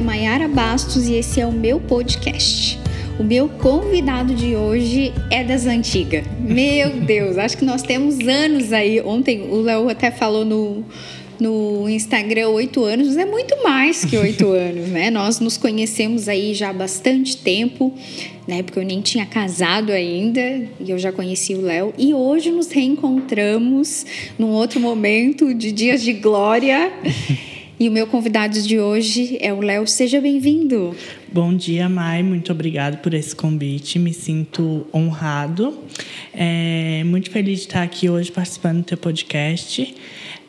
é Maiara Bastos e esse é o meu podcast. O meu convidado de hoje é das antigas. Meu Deus, acho que nós temos anos aí. Ontem o Léo até falou no, no Instagram oito anos, é muito mais que oito anos, né? Nós nos conhecemos aí já há bastante tempo, né? Porque eu nem tinha casado ainda e eu já conheci o Léo. E hoje nos reencontramos num outro momento de dias de glória. E o meu convidado de hoje é o Léo. Seja bem-vindo. Bom dia, Mai. Muito obrigado por esse convite. Me sinto honrado. É, muito feliz de estar aqui hoje participando do teu podcast.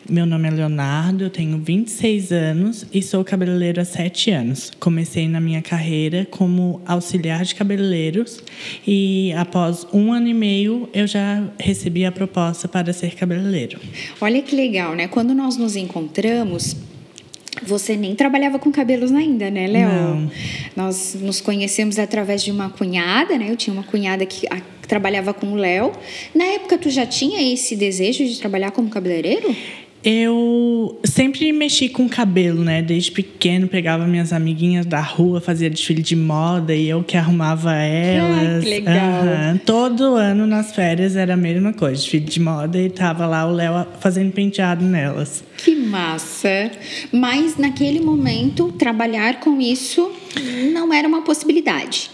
Meu nome é Leonardo, eu tenho 26 anos e sou cabeleireiro há 7 anos. Comecei na minha carreira como auxiliar de cabeleireiros e após um ano e meio eu já recebi a proposta para ser cabeleireiro. Olha que legal, né? Quando nós nos encontramos, você nem trabalhava com cabelos ainda, né, Léo? Não. Nós nos conhecemos através de uma cunhada, né? Eu tinha uma cunhada que, a, trabalhava com o Léo. Na época, tu já tinha esse desejo de trabalhar como cabeleireiro? Eu sempre mexi com cabelo, né? Desde pequeno pegava minhas amiguinhas da rua, fazia desfile de moda e eu que arrumava elas. Ai, que legal. Uhum. Todo ano nas férias era a mesma coisa, desfile de moda e tava lá o Léo fazendo penteado nelas. Que massa! Mas naquele momento, trabalhar com isso não era uma possibilidade.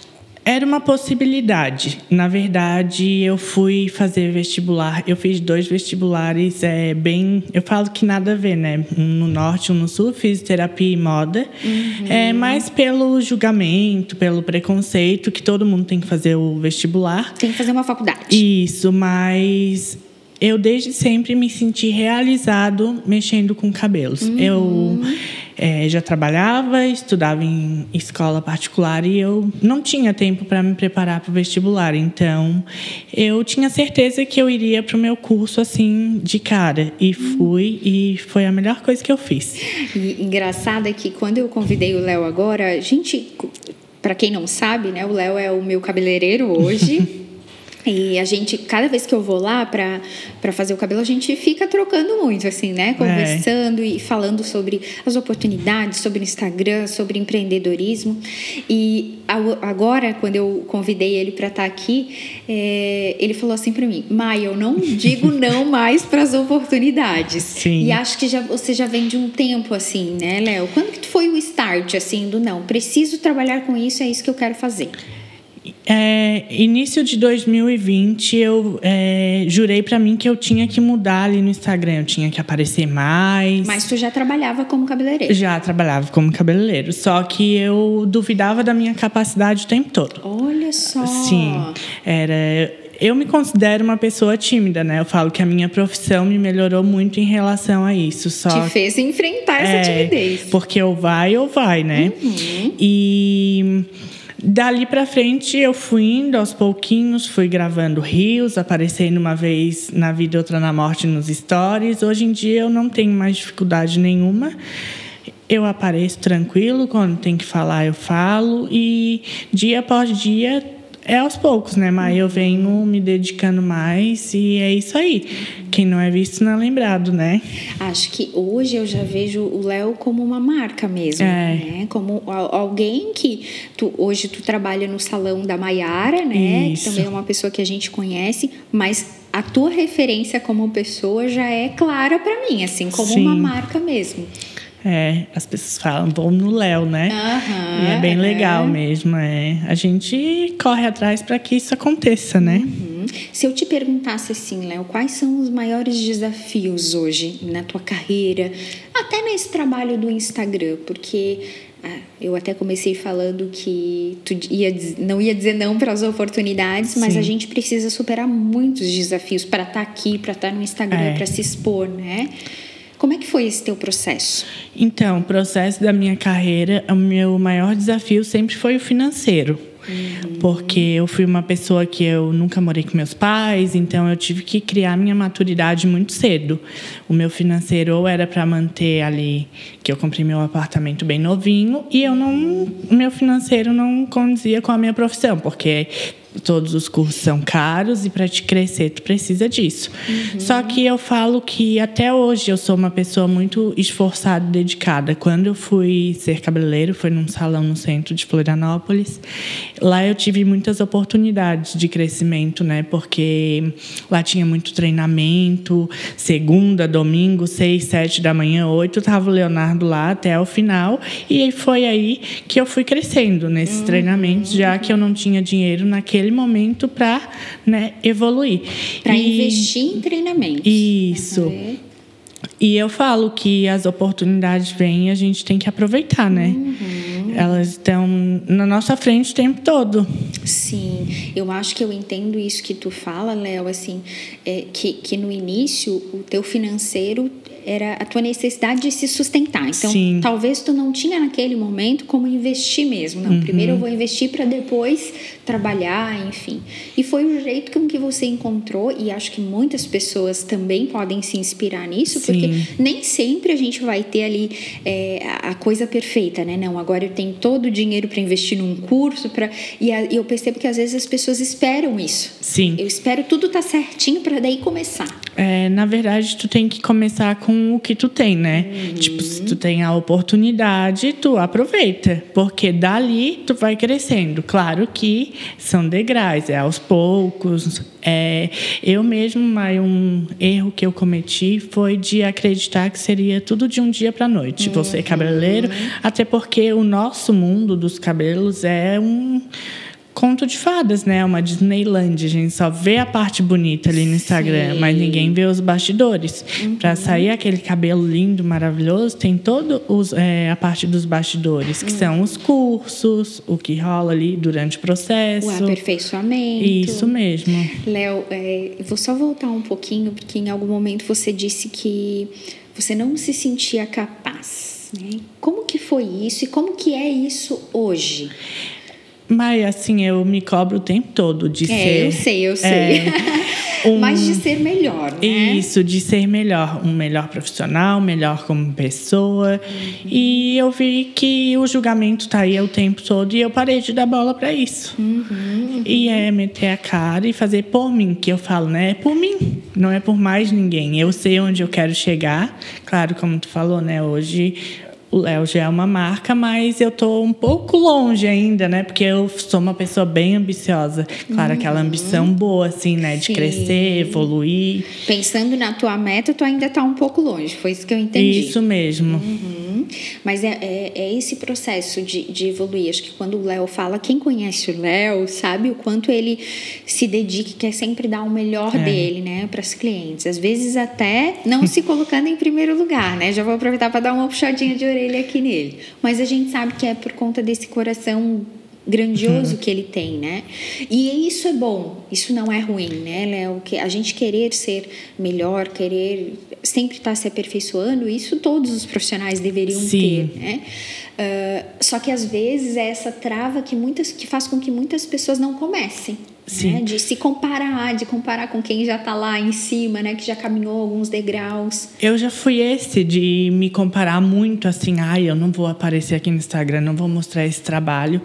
Era uma possibilidade. Na verdade, eu fui fazer vestibular. Eu fiz dois vestibulares é, bem. Eu falo que nada a ver, né? Um no norte, um no sul, fisioterapia e moda. Uhum. É, mas pelo julgamento, pelo preconceito, que todo mundo tem que fazer o vestibular. Tem que fazer uma faculdade. Isso, mas eu desde sempre me senti realizado mexendo com cabelos. Uhum. Eu é, já trabalhava, estudava em escola particular e eu não tinha tempo para me preparar para o vestibular. Então, eu tinha certeza que eu iria para o meu curso assim de cara e fui e foi a melhor coisa que eu fiz. E engraçado é que quando eu convidei o Léo agora, a gente, para quem não sabe, né, o Léo é o meu cabeleireiro hoje. E a gente, cada vez que eu vou lá para fazer o cabelo, a gente fica trocando muito, assim, né? Conversando é. e falando sobre as oportunidades, sobre o Instagram, sobre empreendedorismo. E agora, quando eu convidei ele para estar tá aqui, é, ele falou assim para mim: Maia, eu não digo não mais para as oportunidades. Sim. E acho que já, você já vem de um tempo assim, né, Léo? Quando que foi o start, assim, do não? Preciso trabalhar com isso, é isso que eu quero fazer. É, início de 2020, eu é, jurei para mim que eu tinha que mudar ali no Instagram, eu tinha que aparecer mais. Mas tu já trabalhava como cabeleireiro? Já trabalhava como cabeleireiro, só que eu duvidava da minha capacidade o tempo todo. Olha só. Sim, era eu me considero uma pessoa tímida, né? Eu falo que a minha profissão me melhorou muito em relação a isso. Só Te fez enfrentar essa é, timidez. Porque ou vai ou vai, né? Uhum. E Dali para frente eu fui indo aos pouquinhos, fui gravando rios, aparecendo uma vez na vida, outra na morte nos stories. Hoje em dia eu não tenho mais dificuldade nenhuma. Eu apareço tranquilo, quando tem que falar eu falo e dia após dia é aos poucos, né? Mas eu venho me dedicando mais e é isso aí. Quem não é visto não é lembrado, né? Acho que hoje eu já vejo o Léo como uma marca mesmo, é. né? Como alguém que tu, hoje tu trabalha no salão da Maiara, né? Isso. Que também é uma pessoa que a gente conhece, mas a tua referência como pessoa já é clara para mim, assim, como Sim. uma marca mesmo. É, as pessoas falam, vou no Léo, né? Aham, e é bem é. legal mesmo. É. A gente corre atrás para que isso aconteça, né? Uhum. Se eu te perguntasse assim, Léo, quais são os maiores desafios hoje na tua carreira, até nesse trabalho do Instagram? Porque ah, eu até comecei falando que tu ia, não ia dizer não para as oportunidades, mas Sim. a gente precisa superar muitos desafios para estar aqui, para estar no Instagram, É. para se expor, né? Como é que foi esse teu processo? Então, o processo da minha carreira, o meu maior desafio sempre foi o financeiro. Porque eu fui uma pessoa que eu nunca morei com meus pais, então eu tive que criar minha maturidade muito cedo. O meu financeiro ou era para manter ali que eu comprei meu apartamento bem novinho e eu não, o meu financeiro não condizia com a minha profissão, porque todos os cursos são caros e para te crescer tu precisa disso. Uhum. Só que eu falo que até hoje eu sou uma pessoa muito esforçada e dedicada. Quando eu fui ser cabeleireiro, foi num salão no centro de Florianópolis. Lá eu tive muitas oportunidades de crescimento, né? Porque lá tinha muito treinamento, segunda, domingo, seis, sete da manhã, oito, tava o Leonardo lá até o final e foi aí que eu fui crescendo nesses uhum. treinamentos, já que eu não tinha dinheiro naquele momento para né, evoluir. Para investir em treinamento. Isso. Uhum. E eu falo que as oportunidades vêm e a gente tem que aproveitar, né? Uhum. Elas estão na nossa frente o tempo todo. Sim, eu acho que eu entendo isso que tu fala, Léo, assim, é, que, que no início o teu financeiro era a tua necessidade de se sustentar. Então, Sim. talvez tu não tinha naquele momento como investir mesmo. Não, uhum. primeiro eu vou investir para depois trabalhar, enfim. E foi o jeito com que você encontrou, e acho que muitas pessoas também podem se inspirar nisso, Sim. porque nem sempre a gente vai ter ali é, a coisa perfeita, né? Não, agora eu tenho todo o dinheiro para investir num curso, pra, e, a, e, eu percebo que às vezes as pessoas esperam isso. Sim. Eu espero tudo tá certinho para daí começar. É, na verdade, tu tem que começar com o que tu tem, né? Uhum. Tipo, se tu tem a oportunidade, tu aproveita, porque dali tu vai crescendo. Claro que são degraus, é aos poucos. É, eu mesmo, mas um erro que eu cometi foi de acreditar que seria tudo de um dia para noite. Uhum. Você cabeleireiro, até porque o nosso mundo dos cabelos é um conto de fadas, né? Uma Disneyland. A gente só vê a parte bonita ali no Instagram, Sim. mas ninguém vê os bastidores. Uhum. Para sair aquele cabelo lindo, maravilhoso, tem toda é, a parte dos bastidores, que uhum. são os cursos, o que rola ali durante o processo. O aperfeiçoamento. Isso mesmo. Léo, é, vou só voltar um pouquinho, porque em algum momento você disse que você não se sentia capaz. Né? Como que foi isso e como que é isso hoje? Mas assim, eu me cobro o tempo todo de é, ser. Eu sei, eu sei. É, um, Mas de ser melhor, né? Isso, de ser melhor. Um melhor profissional, melhor como pessoa. Uhum. E eu vi que o julgamento tá aí o tempo todo e eu parei de dar bola para isso. Uhum, uhum. E é meter a cara e fazer por mim, que eu falo, né? É por mim, não é por mais ninguém. Eu sei onde eu quero chegar. Claro, como tu falou, né? Hoje o Léo já é uma marca, mas eu estou um pouco longe ainda, né? Porque eu sou uma pessoa bem ambiciosa. Claro, uhum. aquela ambição boa, assim, né? De Sim. crescer, evoluir. Pensando na tua meta, tu ainda está um pouco longe. Foi isso que eu entendi. Isso mesmo. Uhum. Mas é, é, é, esse processo de, de evoluir. Acho que quando o Léo fala, quem conhece o Léo sabe o quanto ele se dedica e quer sempre dar o melhor é. dele, né? Para os clientes. Às vezes até não se colocando em primeiro lugar, né? Já vou aproveitar para dar uma puxadinha de orelha aqui nele. Mas a gente sabe que é por conta desse coração grandioso uhum. que ele tem, né? E isso é bom, isso não é ruim, né, Léo? Que a gente querer ser melhor, querer sempre estar se aperfeiçoando, isso todos os profissionais deveriam Sim. ter, né? Uh, só que às vezes é essa trava que muitas que faz com que muitas pessoas não comecem. Né? De se comparar, de comparar com quem já está lá em cima, né? Que já caminhou alguns degraus. Eu já fui esse de me comparar muito assim, ai, eu não vou aparecer aqui no Instagram, não vou mostrar esse trabalho.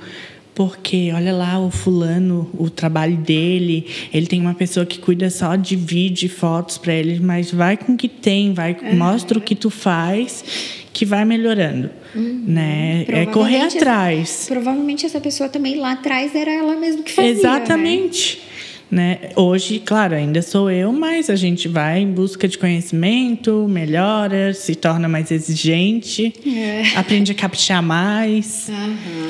Porque olha lá o fulano, o trabalho dele, ele tem uma pessoa que cuida só de vídeo e fotos para ele, mas vai com o que tem, vai, mostra o que tu faz, que vai melhorando. Uhum. Né? É correr atrás. Essa, provavelmente essa pessoa também lá atrás era ela mesma que fazia. Né? Exatamente. Né? Né? Hoje, claro, ainda sou eu, mas a gente vai em busca de conhecimento, melhora, se torna mais exigente, é. aprende a caprichar mais. Uhum.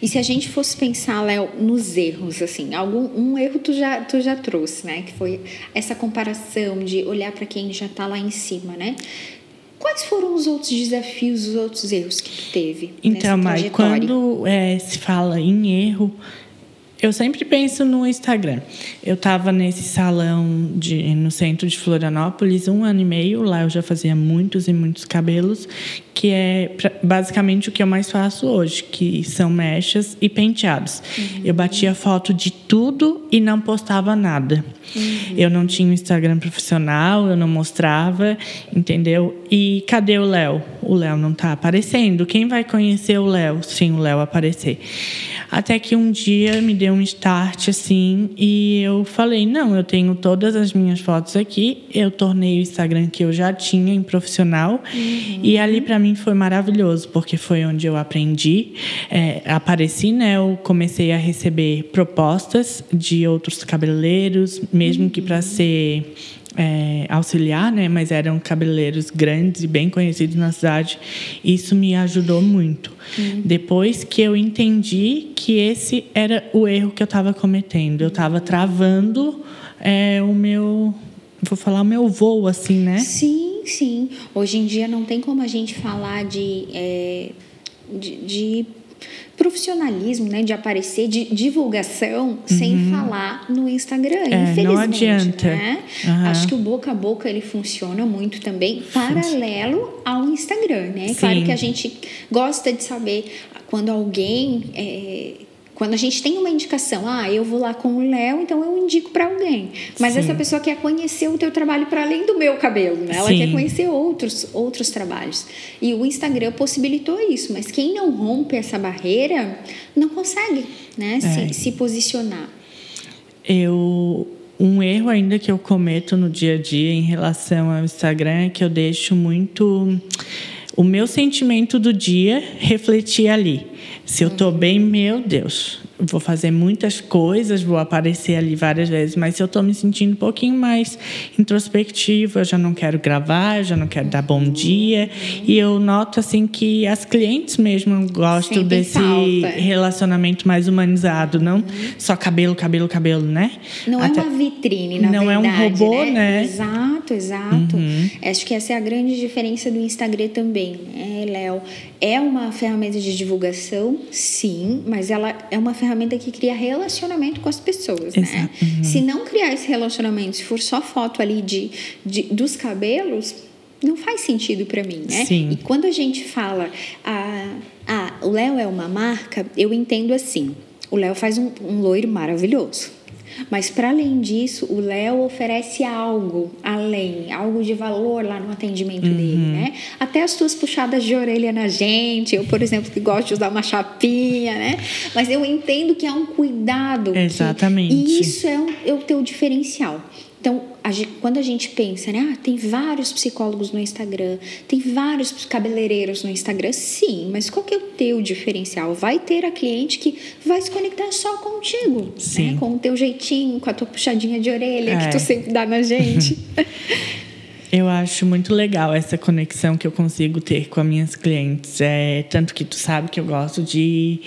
E se a gente fosse pensar, Léo, nos erros, assim, algum um erro tu já, tu já trouxe, né? Que foi essa comparação de olhar para quem já está lá em cima, né? Quais foram os outros desafios, os outros erros que tu teve? Então, Mai, quando é, se fala em erro, eu sempre penso no Instagram. Eu estava nesse salão de, no centro de Florianópolis um ano e meio. Lá eu já fazia muitos e muitos cabelos, que é basicamente o que eu mais faço hoje, que são mechas e penteados. Uhum. Eu batia foto de tudo e não postava nada. Uhum. Eu não tinha um Instagram profissional, eu não mostrava, entendeu? E cadê o Léo? O Léo não está aparecendo. Quem vai conhecer o Léo sem o Léo aparecer? Até que um dia me deu um start assim e eu falei não eu tenho todas as minhas fotos aqui eu tornei o Instagram que eu já tinha em profissional uhum. e ali para mim foi maravilhoso porque foi onde eu aprendi é, apareci né eu comecei a receber propostas de outros cabeleireiros mesmo uhum. que para ser é, auxiliar, né? Mas eram cabeleireiros grandes e bem conhecidos na cidade. Isso me ajudou muito. Uhum. Depois que eu entendi que esse era o erro que eu estava cometendo, eu estava travando é, o meu, vou falar o meu voo, assim, né? Sim, sim. Hoje em dia não tem como a gente falar de, é, de, de profissionalismo, né, de aparecer, de divulgação, uhum. sem falar no Instagram, é, infelizmente. Não adianta. Né? Uhum. Acho que o boca a boca ele funciona muito também, paralelo ao Instagram, né? Sim. Claro que a gente gosta de saber quando alguém é, quando a gente tem uma indicação, ah, eu vou lá com o Léo, então eu indico para alguém. Mas Sim. essa pessoa quer conhecer o teu trabalho para além do meu cabelo, né? Ela Sim. quer conhecer outros outros trabalhos. E o Instagram possibilitou isso, mas quem não rompe essa barreira não consegue, né, é. se, se posicionar. Eu um erro ainda que eu cometo no dia a dia em relação ao Instagram é que eu deixo muito o meu sentimento do dia refletir ali. Se eu estou bem, meu Deus, vou fazer muitas coisas, vou aparecer ali várias vezes, mas eu estou me sentindo um pouquinho mais introspectiva, eu já não quero gravar, eu já não quero dar bom dia. E eu noto assim que as clientes mesmo gostam Sempre desse falta. relacionamento mais humanizado, não uhum. só cabelo, cabelo, cabelo, né? Não é Até... é uma vitrine, na não verdade. É um robô, né? né? Exato, exato. Uhum. Acho que essa é a grande diferença do Instagram também, né, Léo? É uma ferramenta de divulgação, sim, mas ela é uma ferramenta ferramenta que cria relacionamento com as pessoas, né? Exato. né? Uhum. Se não criar esse relacionamento, se for só foto ali de, de dos cabelos, não faz sentido para mim, né? Sim. E quando a gente fala, ah, ah o Léo é uma marca, eu entendo assim. O Léo faz um, um loiro maravilhoso. Mas para além disso, o Léo oferece algo além, algo de valor lá no atendimento uhum. dele, né? Até as tuas puxadas de orelha na gente, eu, por exemplo, que gosto de usar uma chapinha, né? Mas eu entendo que é um cuidado. Exatamente. Que, e isso é, um, é o teu diferencial. Então, a gente, quando a gente pensa, né? Ah, tem vários psicólogos no Instagram, tem vários cabeleireiros no Instagram, sim, mas qual que é o teu diferencial? Vai ter a cliente que vai se conectar só contigo, né? sim. Né? Com o teu jeitinho, com a tua puxadinha de orelha é. que tu sempre dá na gente. Eu acho muito legal essa conexão que eu consigo ter com as minhas clientes. É, tanto que tu sabe que eu gosto de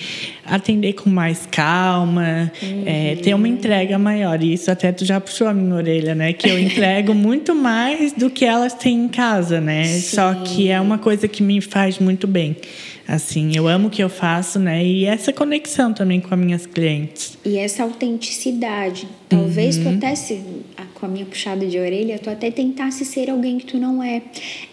atender com mais calma, uhum. é, ter uma entrega maior. E isso até tu já puxou a minha orelha, né? Que eu entrego muito mais do que elas têm em casa, né? Sim. Só que é uma coisa que me faz muito bem. Assim, eu amo o que eu faço, né? E essa conexão também com as minhas clientes. E essa autenticidade. Talvez uhum. tu até se, com a minha puxada de orelha, tu até tentasse ser alguém que tu não é.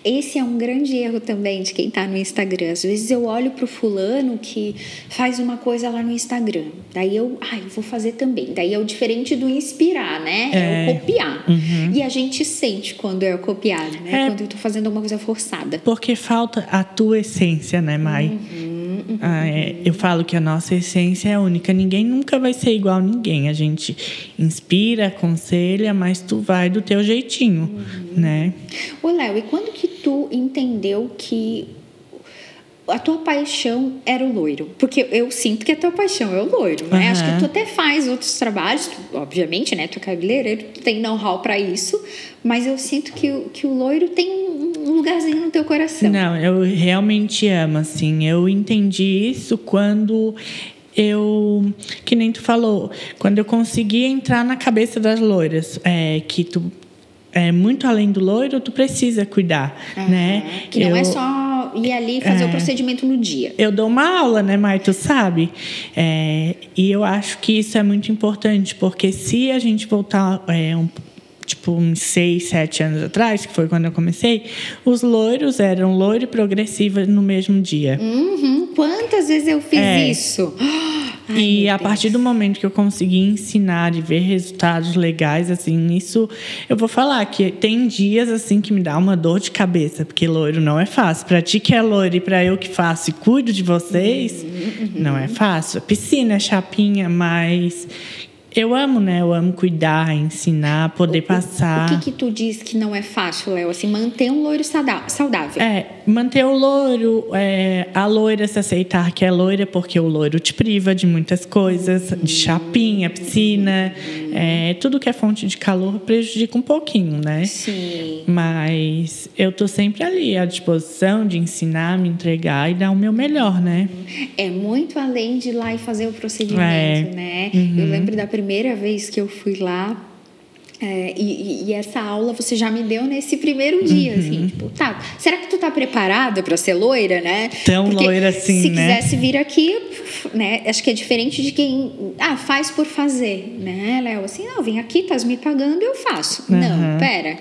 Esse é um grande erro também de quem tá no Instagram. Às vezes eu olho pro fulano que faz uma coisa lá no Instagram. Daí eu, ai, eu vou fazer também. Daí é o diferente do inspirar, né? É, é o copiar. Uhum. E a gente sente quando é o copiado, né? É, quando eu tô fazendo alguma coisa forçada. Porque falta a tua essência, né, Mai? Uhum, uhum, ah, é, eu falo que a nossa essência é única. Ninguém nunca vai ser igual a ninguém. A gente inspira, aconselha, mas tu vai do teu jeitinho, uhum. né? Ô, Léo, e quando que tu entendeu que a tua paixão era o loiro. Porque eu sinto que a tua paixão é o loiro, né? Uhum. Acho que tu até faz outros trabalhos, tu, obviamente, né? Tu é cabeleireiro, tu tem know-how para isso, mas eu sinto que, que o loiro tem um lugarzinho no teu coração. Não, eu realmente amo, assim. Eu entendi isso quando eu, que nem tu falou, quando eu consegui entrar na cabeça das loiras, é, que tu é muito além do loiro, tu precisa cuidar, uhum. né? Que não é eu, é só ir ali fazer é, o procedimento no dia. Eu dou uma aula, né, Mai? Tu sabe? É, e eu acho que isso é muito importante, porque se a gente voltar é, um tipo uns seis, sete anos atrás, que foi quando eu comecei, os loiros eram loiro e progressiva no mesmo dia. Uhum. Quantas vezes eu fiz é. isso? Ai, e a Deus. partir do momento que eu consegui ensinar e ver resultados legais, assim, isso eu vou falar que tem dias assim que me dá uma dor de cabeça, porque loiro não é fácil. Pra ti que é loiro e pra eu que faço e cuido de vocês, Uhum, não é fácil. Piscina é chapinha, mas eu amo, né? Eu amo cuidar, ensinar, poder passar. O que, que tu diz que não é fácil, Léo? Assim, manter um loiro saudável. É, manter o loiro, é, a loira se aceitar que é loira, porque o loiro te priva de muitas coisas, de chapinha, piscina, é, tudo que é fonte de calor prejudica um pouquinho, né? Sim. Mas eu tô sempre ali à disposição de ensinar, me entregar e dar o meu melhor, né? É muito além de ir lá e fazer o procedimento, É. né? Uhum. Eu lembro da primeira vez que eu fui lá. é, e, e- essa aula você já me deu nesse primeiro dia, Uhum. assim, tipo, tá, será que tu tá preparada para ser loira, né? Tão loira assim, se né? quisesse vir aqui, né, acho que é diferente de quem, ah, faz por fazer, né, Léo? Assim, não, vem aqui, estás me pagando, eu faço. Uhum. Não, pera,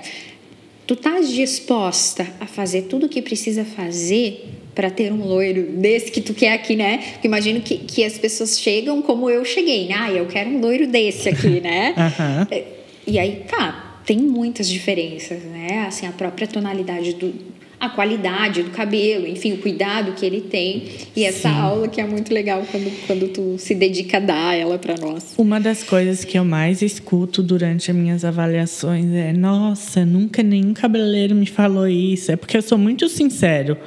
tu estás disposta a fazer tudo o que precisa fazer para ter um loiro desse que tu quer aqui, né? Porque imagino que, que as pessoas chegam como eu cheguei, né? Ah, eu quero um loiro desse aqui, né? É, E aí, tá, tem muitas diferenças, né? Assim, a própria tonalidade do. A qualidade do cabelo, enfim, o cuidado que ele tem. E essa Sim. aula que é muito legal quando, quando tu se dedica a dar ela para nós. Uma das coisas que eu mais escuto durante as minhas avaliações é: nossa, nunca nenhum cabeleireiro me falou isso. É porque eu sou muito sincero.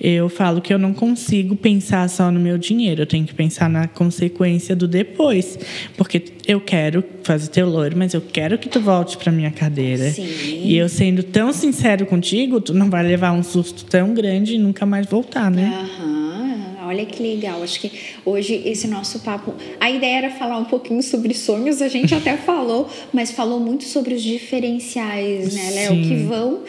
Eu falo que eu não consigo pensar só no meu dinheiro, eu tenho que pensar na consequência do depois. Porque eu quero fazer teu loiro, mas eu quero que tu volte para minha cadeira. Sim. E eu sendo tão sincero contigo, tu não vai levar um susto tão grande e nunca mais voltar, né? Aham, olha que legal. Acho que hoje esse nosso papo. A ideia era falar um pouquinho sobre sonhos, a gente até falou, mas falou muito sobre os diferenciais, né, Léo? Que vão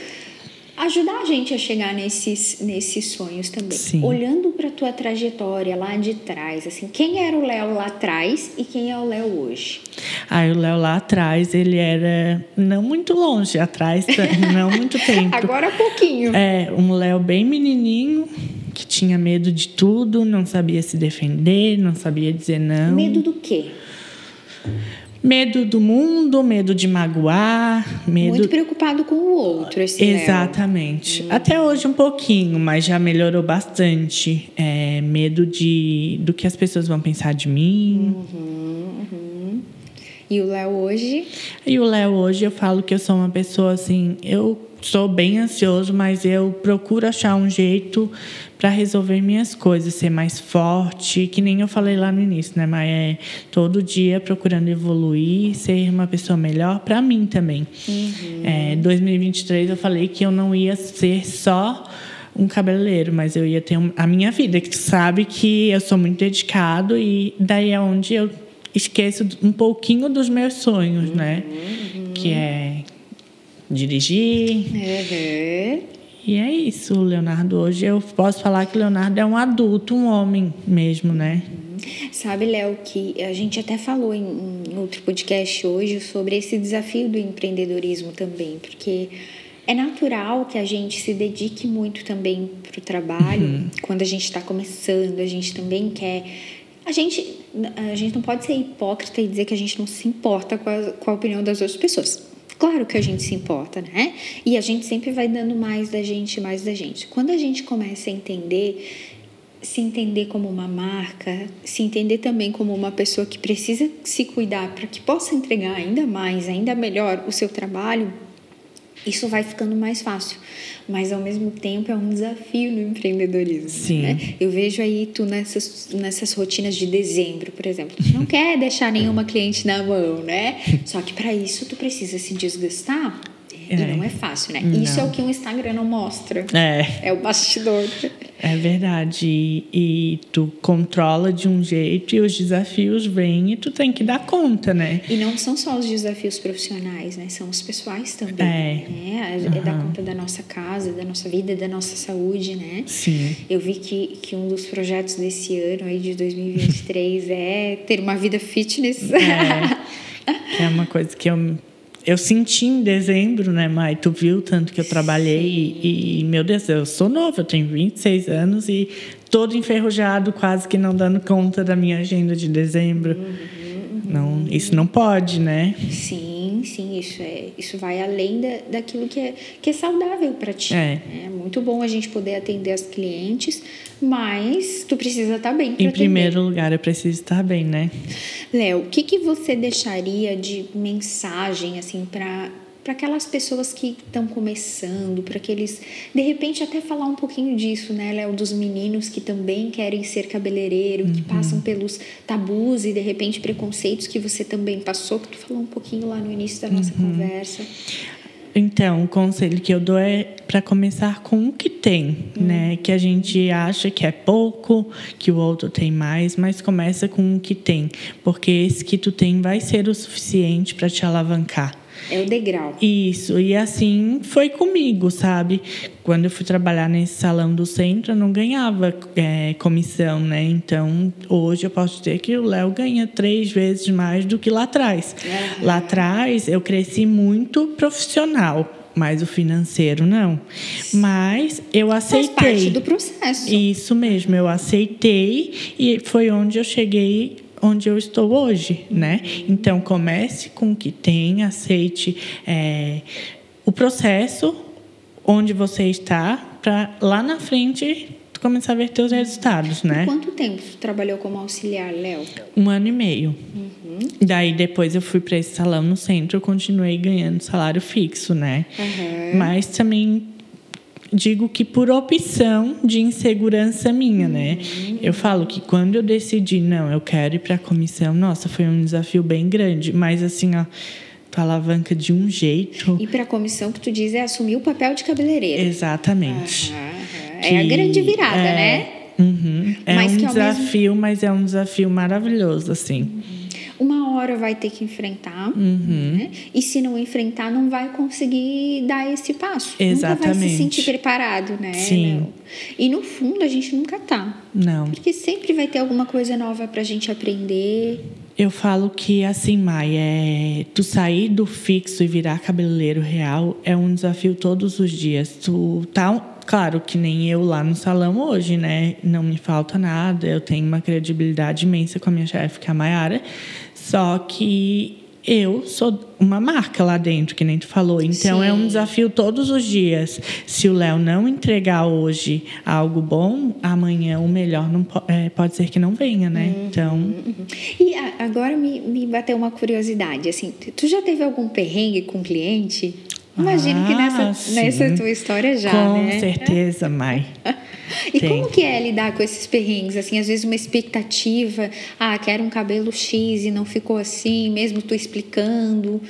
ajudar a gente a chegar nesses, nesses sonhos também. Sim. Olhando para tua trajetória lá de trás, assim, quem era o Léo lá atrás e quem é o Léo hoje? Aí o Léo lá atrás, ele era não muito longe atrás, não muito tempo. Agora há pouquinho. É, um Léo bem menininho, que tinha medo de tudo, não sabia se defender, não sabia dizer não. Medo do quê? Medo do mundo, medo de magoar, medo. Muito preocupado com o outro, esse Léo. Exatamente. Até hoje um pouquinho, mas já melhorou bastante. É, medo de do que as pessoas vão pensar de mim. E o Léo hoje? E o Léo hoje eu falo que eu sou uma pessoa assim, eu sou bem ansioso, mas eu procuro achar um jeito para resolver minhas coisas, ser mais forte, que nem eu falei lá no início, né? Mas é todo dia procurando evoluir, ser uma pessoa melhor para mim também. É, 2023 eu falei que eu não ia ser só um cabeleireiro, mas eu ia ter a minha vida, que tu sabe que eu sou muito dedicado e daí é onde eu esqueço um pouquinho dos meus sonhos, né? Que é dirigir. Uhum. E é isso, Leonardo hoje eu posso falar que o Leonardo é um adulto, um homem mesmo, né? Sabe, Léo, que a gente até falou em, em outro podcast hoje sobre esse desafio do empreendedorismo também, porque é natural que a gente se dedique muito também para o trabalho. Quando a gente está começando, a gente também quer. A gente, a gente não pode ser hipócrita e dizer que a gente não se importa com a, com a opinião das outras pessoas. Claro que a gente se importa, né? E a gente sempre vai dando mais da gente, mais da gente. Quando a gente começa a entender se entender como uma marca, se entender também como uma pessoa que precisa se cuidar para que possa entregar ainda mais, ainda melhor o seu trabalho, isso vai ficando mais fácil. Mas ao mesmo tempo é um desafio no empreendedorismo. Sim. Né? Eu vejo aí tu nessas, nessas rotinas de dezembro, por exemplo. Tu não quer deixar nenhuma cliente na mão, né? Só que para isso tu precisa se desgastar. E É. não é fácil, né? Não. Isso é o que o Instagram não mostra. É, É o bastidor. É verdade. E, e tu controla de um jeito e os desafios vêm e tu tem que dar conta, né? E não são só os desafios profissionais, né? São os pessoais também. É. Né? É dar conta da nossa casa, da nossa vida, da nossa saúde, né? Sim. Eu vi que, que um dos projetos desse ano aí de 2023 é ter uma vida fitness. É, é uma coisa que eu, eu senti em dezembro, né, Mai? Tu viu tanto que eu trabalhei e, e, meu Deus, eu sou nova, eu tenho 26 anos e todo enferrujado, quase que não dando conta da minha agenda de dezembro. Não, isso não pode, né? Sim, sim, isso é, isso vai além da, daquilo que é, que é saudável para ti. É. É muito bom a gente poder atender as clientes, mas tu precisa estar bem pra Em atender. primeiro lugar, eu preciso estar bem, né? Léo, o que, que você deixaria de mensagem assim para para aquelas pessoas que estão começando, para aqueles, de repente até falar um pouquinho disso, né, Léo, dos meninos que também querem ser cabeleireiro, que passam pelos tabus e de repente preconceitos que você também passou, que tu falou um pouquinho lá no início da nossa conversa. Então, o conselho que eu dou é para começar com o que tem, né? Que a gente acha que é pouco, que o outro tem mais, mas começa com o que tem, porque esse que tu tem vai ser o suficiente para te alavancar. É o degrau. Isso, e assim foi comigo, sabe? Quando eu fui trabalhar nesse salão do centro, eu não ganhava é, comissão, né? Então, hoje eu posso dizer que o Léo ganha três vezes mais do que lá atrás. Aham. Lá atrás, eu cresci muito profissional, mas o financeiro não. Mas eu Faz aceitei. parte do processo. Isso mesmo, eu aceitei e foi onde eu cheguei onde eu estou hoje, né? Então comece com o que tem, aceite é, o processo onde você está para lá na frente começar a ver teus resultados, né? Quanto tempo tu trabalhou como auxiliar, Léo? Um ano e meio. Daí depois eu fui para esse salão no centro, continuei ganhando salário fixo, né? Aham. Mas também digo que por opção de insegurança minha, né? Eu falo que quando eu decidi, não, eu quero ir para a comissão, nossa, foi um desafio bem grande, mas assim, ó, tu alavanca de um jeito. E para a comissão que tu diz é assumir o papel de cabeleireiro. Exatamente. Aham, aham. É a grande virada, é, né? uhum. É Mas um que ao mesmo- desafio, mas é um desafio maravilhoso, assim. Uma hora vai ter que enfrentar, Uhum. né? E se não enfrentar, não vai conseguir dar esse passo. Nunca vai se Exatamente. sentir preparado, né? Sim. E no fundo a gente nunca tá. Não. Porque sempre vai ter alguma coisa nova pra gente aprender. Eu falo que assim, Mai, é, tu sair do fixo e virar cabeleireiro real é um desafio todos os dias. Tu tá, claro que nem eu lá no salão hoje, né? Não me falta nada, eu tenho uma credibilidade imensa com a minha chefe, que é a Mayara. Só que eu sou uma marca lá dentro, que nem tu falou. Então é um Sim. desafio todos os dias. Se o Léo não entregar hoje algo bom, amanhã o melhor não po- é, pode ser que não venha, né? Então. Uhum. E a- agora me, me bateu uma curiosidade, assim, tu já teve algum perrengue com cliente? Imagino que Ah, nessa, sim. nessa tua história já, Com né? certeza, Mai. E Tem. como que é lidar com esses perrengues? Assim, às vezes uma expectativa, ah, quero um cabelo X e não ficou assim, mesmo tu explicando.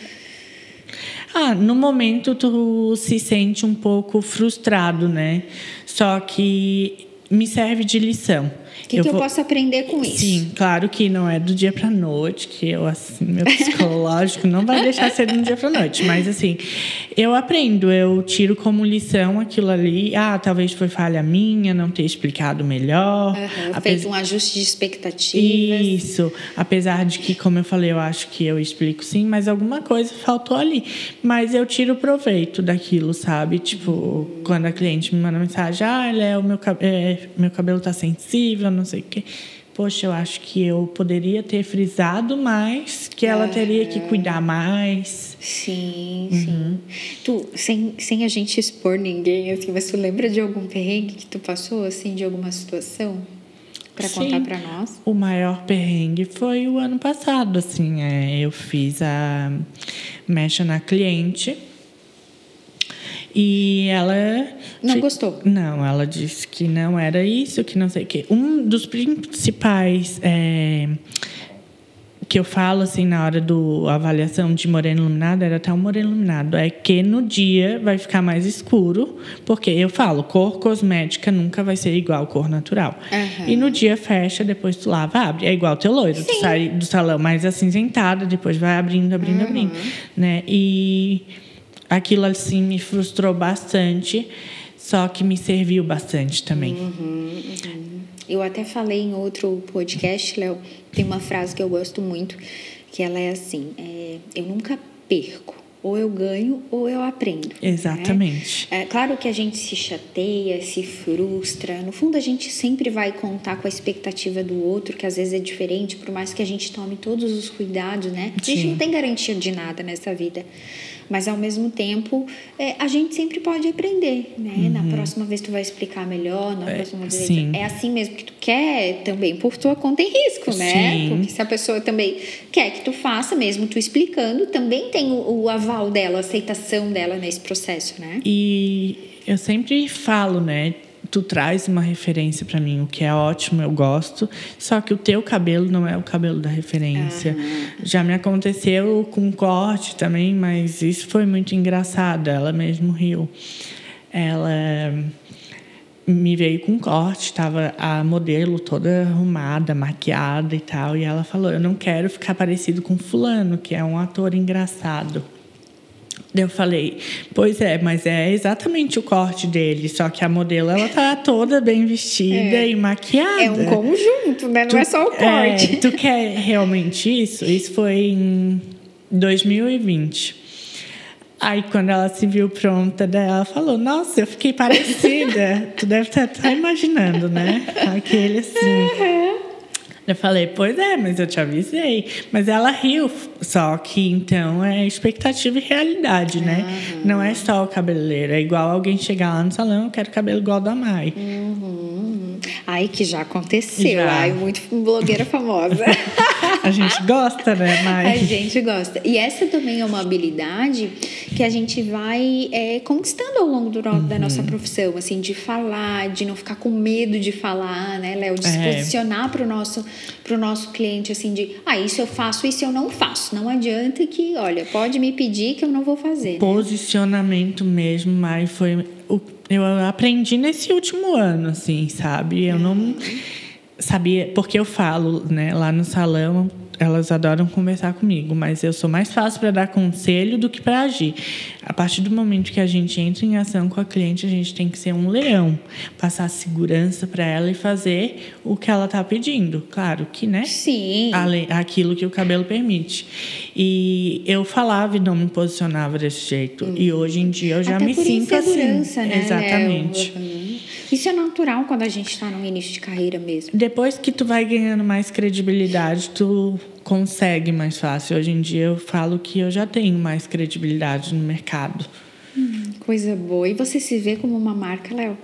Ah, no momento tu se sente um pouco frustrado, né? Só que me serve de lição. O que, que eu posso aprender com isso? Sim, claro que não é do dia para noite, que eu assim, meu psicológico não vai deixar ser do dia para noite, mas assim, eu aprendo, eu tiro como lição aquilo ali. Ah, talvez foi falha minha, não ter explicado melhor. Aham, Apes- feito um ajuste de expectativas. Isso, apesar de que, como eu falei, eu acho que eu explico sim, mas alguma coisa faltou ali. Mas eu tiro proveito daquilo, sabe? Tipo, quando a cliente me manda mensagem, ah, Léo, meu, cab- é, meu cabelo tá sensível, não sei o quê. Poxa, eu acho que eu poderia ter frisado mais, que ela teria que cuidar mais. Sim, Uhum. sim. Tu, sem, sem a gente expor ninguém, assim, mas tu lembra de algum perrengue que tu passou, assim, de alguma situação? Pra contar pra nós? O maior perrengue foi o ano passado, assim, é, eu fiz a mecha na cliente e ela Não gostou? Não, ela disse que não era isso, que não sei o quê. Um dos principais é, que eu falo assim na hora do avaliação de moreno iluminado era até um moreno iluminado é que no dia vai ficar mais escuro porque eu falo cor cosmética nunca vai ser igual cor natural Aham. e no dia fecha depois tu lava abre é igual teu loiro tu Sim. sai do salão mais acinzentada depois vai abrindo abrindo abrindo né e aquilo assim me frustrou bastante só que me serviu bastante também Eu até falei em outro podcast, Léo, tem uma frase que eu gosto muito, que ela é assim: é, eu nunca perco, ou eu ganho ou eu aprendo. Né? Exatamente. Né? É claro que a gente se chateia, se frustra. No fundo, a gente sempre vai contar com a expectativa do outro, que às vezes é diferente, por mais que a gente tome todos os cuidados, né? A gente não tem garantia de nada nessa vida mas ao mesmo tempo é, a gente sempre pode aprender, né? Uhum. Na próxima vez tu vai explicar melhor, na é, próxima vez sim. é assim mesmo que tu quer também por tua conta em risco, né? Sim. Porque se a pessoa também quer que tu faça mesmo tu explicando, também tem o, o aval dela, a aceitação dela nesse processo, né? E eu sempre falo, né? Tu traz uma referência para mim, o que é ótimo, eu gosto. Só que o teu cabelo não é o cabelo da referência. Uhum. Já me aconteceu com corte também, mas isso foi muito engraçado. Ela mesmo riu. Ela me veio com corte, estava a modelo toda arrumada, maquiada e tal, e ela falou: "Eu não quero ficar parecido com fulano, que é um ator engraçado". Eu falei, pois é, mas é exatamente o corte dele, só que a modelo ela tá toda bem vestida é. e maquiada. É um conjunto, né? Não tu, é só o corte. É, tu quer realmente isso? Isso foi em 2020. Aí, quando ela se viu pronta, ela falou: Nossa, eu fiquei parecida. tu deve estar tá, tá imaginando, né? Aquele assim. Uhum. Eu falei, pois é, mas eu te avisei. Mas ela riu, só que então é expectativa e realidade, né? Uhum. Não é só o cabeleireiro. É igual alguém chegar lá no salão, eu quero cabelo igual da Mai. Uhum. Ai, que já aconteceu. Já. Ai, muito blogueira famosa. a gente gosta, né, Mai? A gente gosta. E essa também é uma habilidade que a gente vai é, conquistando ao longo do, uhum. da nossa profissão, assim, de falar, de não ficar com medo de falar, né, Léo? De se é. posicionar para o nosso para o nosso cliente assim de ah isso eu faço isso eu não faço não adianta que olha pode me pedir que eu não vou fazer né? posicionamento mesmo mas foi o eu aprendi nesse último ano assim sabe eu não sabia porque eu falo né lá no salão elas adoram conversar comigo, mas eu sou mais fácil para dar conselho do que para agir. A partir do momento que a gente entra em ação com a cliente, a gente tem que ser um leão, passar segurança para ela e fazer o que ela está pedindo. Claro que, né? Sim. Aquilo que o cabelo permite. E eu falava e não me posicionava desse jeito. Hum. E hoje em dia eu já Até me sinto assim. Né, Exatamente. Isso é natural quando a gente está no início de carreira mesmo. Depois que tu vai ganhando mais credibilidade, tu consegue mais fácil. Hoje em dia eu falo que eu já tenho mais credibilidade no mercado. Hum, coisa boa. E você se vê como uma marca, Léo?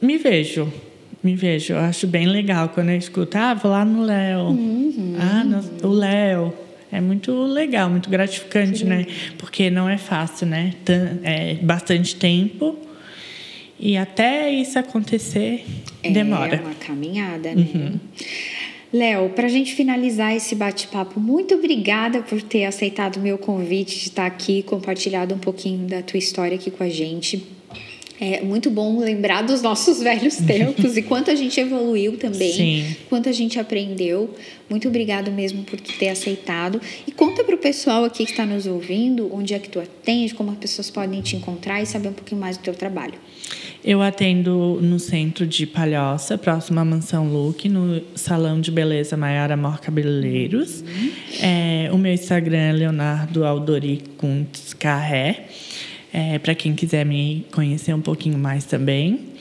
Me vejo. Me vejo. Eu acho bem legal quando eu escuto, ah, vou lá no Léo. Uhum. Ah, no, o Léo. É muito legal, muito gratificante, né? Porque não é fácil, né? É bastante tempo e até isso acontecer, é demora. É uma caminhada, né? Uhum. Léo, para a gente finalizar esse bate-papo, muito obrigada por ter aceitado o meu convite de estar aqui, compartilhado um pouquinho da tua história aqui com a gente. É muito bom lembrar dos nossos velhos tempos e quanto a gente evoluiu também, Sim. quanto a gente aprendeu. Muito obrigado mesmo por ter aceitado. E conta para o pessoal aqui que está nos ouvindo onde é que tu atende, como as pessoas podem te encontrar e saber um pouquinho mais do teu trabalho. Eu atendo no centro de Palhoça, próximo à Mansão Luke, no Salão de Beleza Maiara Mor Cabeleireiros. Uhum. É, o meu Instagram é Leonardo Aldori Kuntz Carré, é, para quem quiser me conhecer um pouquinho mais também.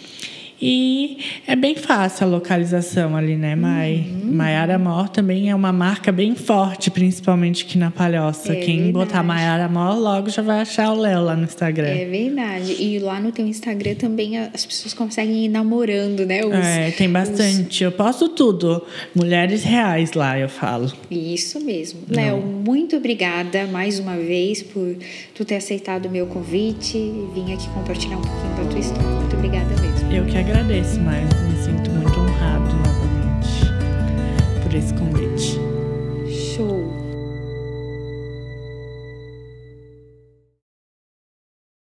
E é bem fácil a localização ali, né, Mai? Uhum. Maiara Mor também é uma marca bem forte, principalmente aqui na Palhoça. É Quem verdade. botar Maiara Mor logo já vai achar o Léo lá no Instagram. É verdade. E lá no teu Instagram também as pessoas conseguem ir namorando, né? Os, é, tem bastante. Os... Eu posto tudo. Mulheres reais lá, eu falo. Isso mesmo. Léo, muito obrigada mais uma vez por tu ter aceitado o meu convite e vir aqui compartilhar um pouquinho da tua história. Eu que agradeço, mas me sinto muito honrado novamente por esse convite.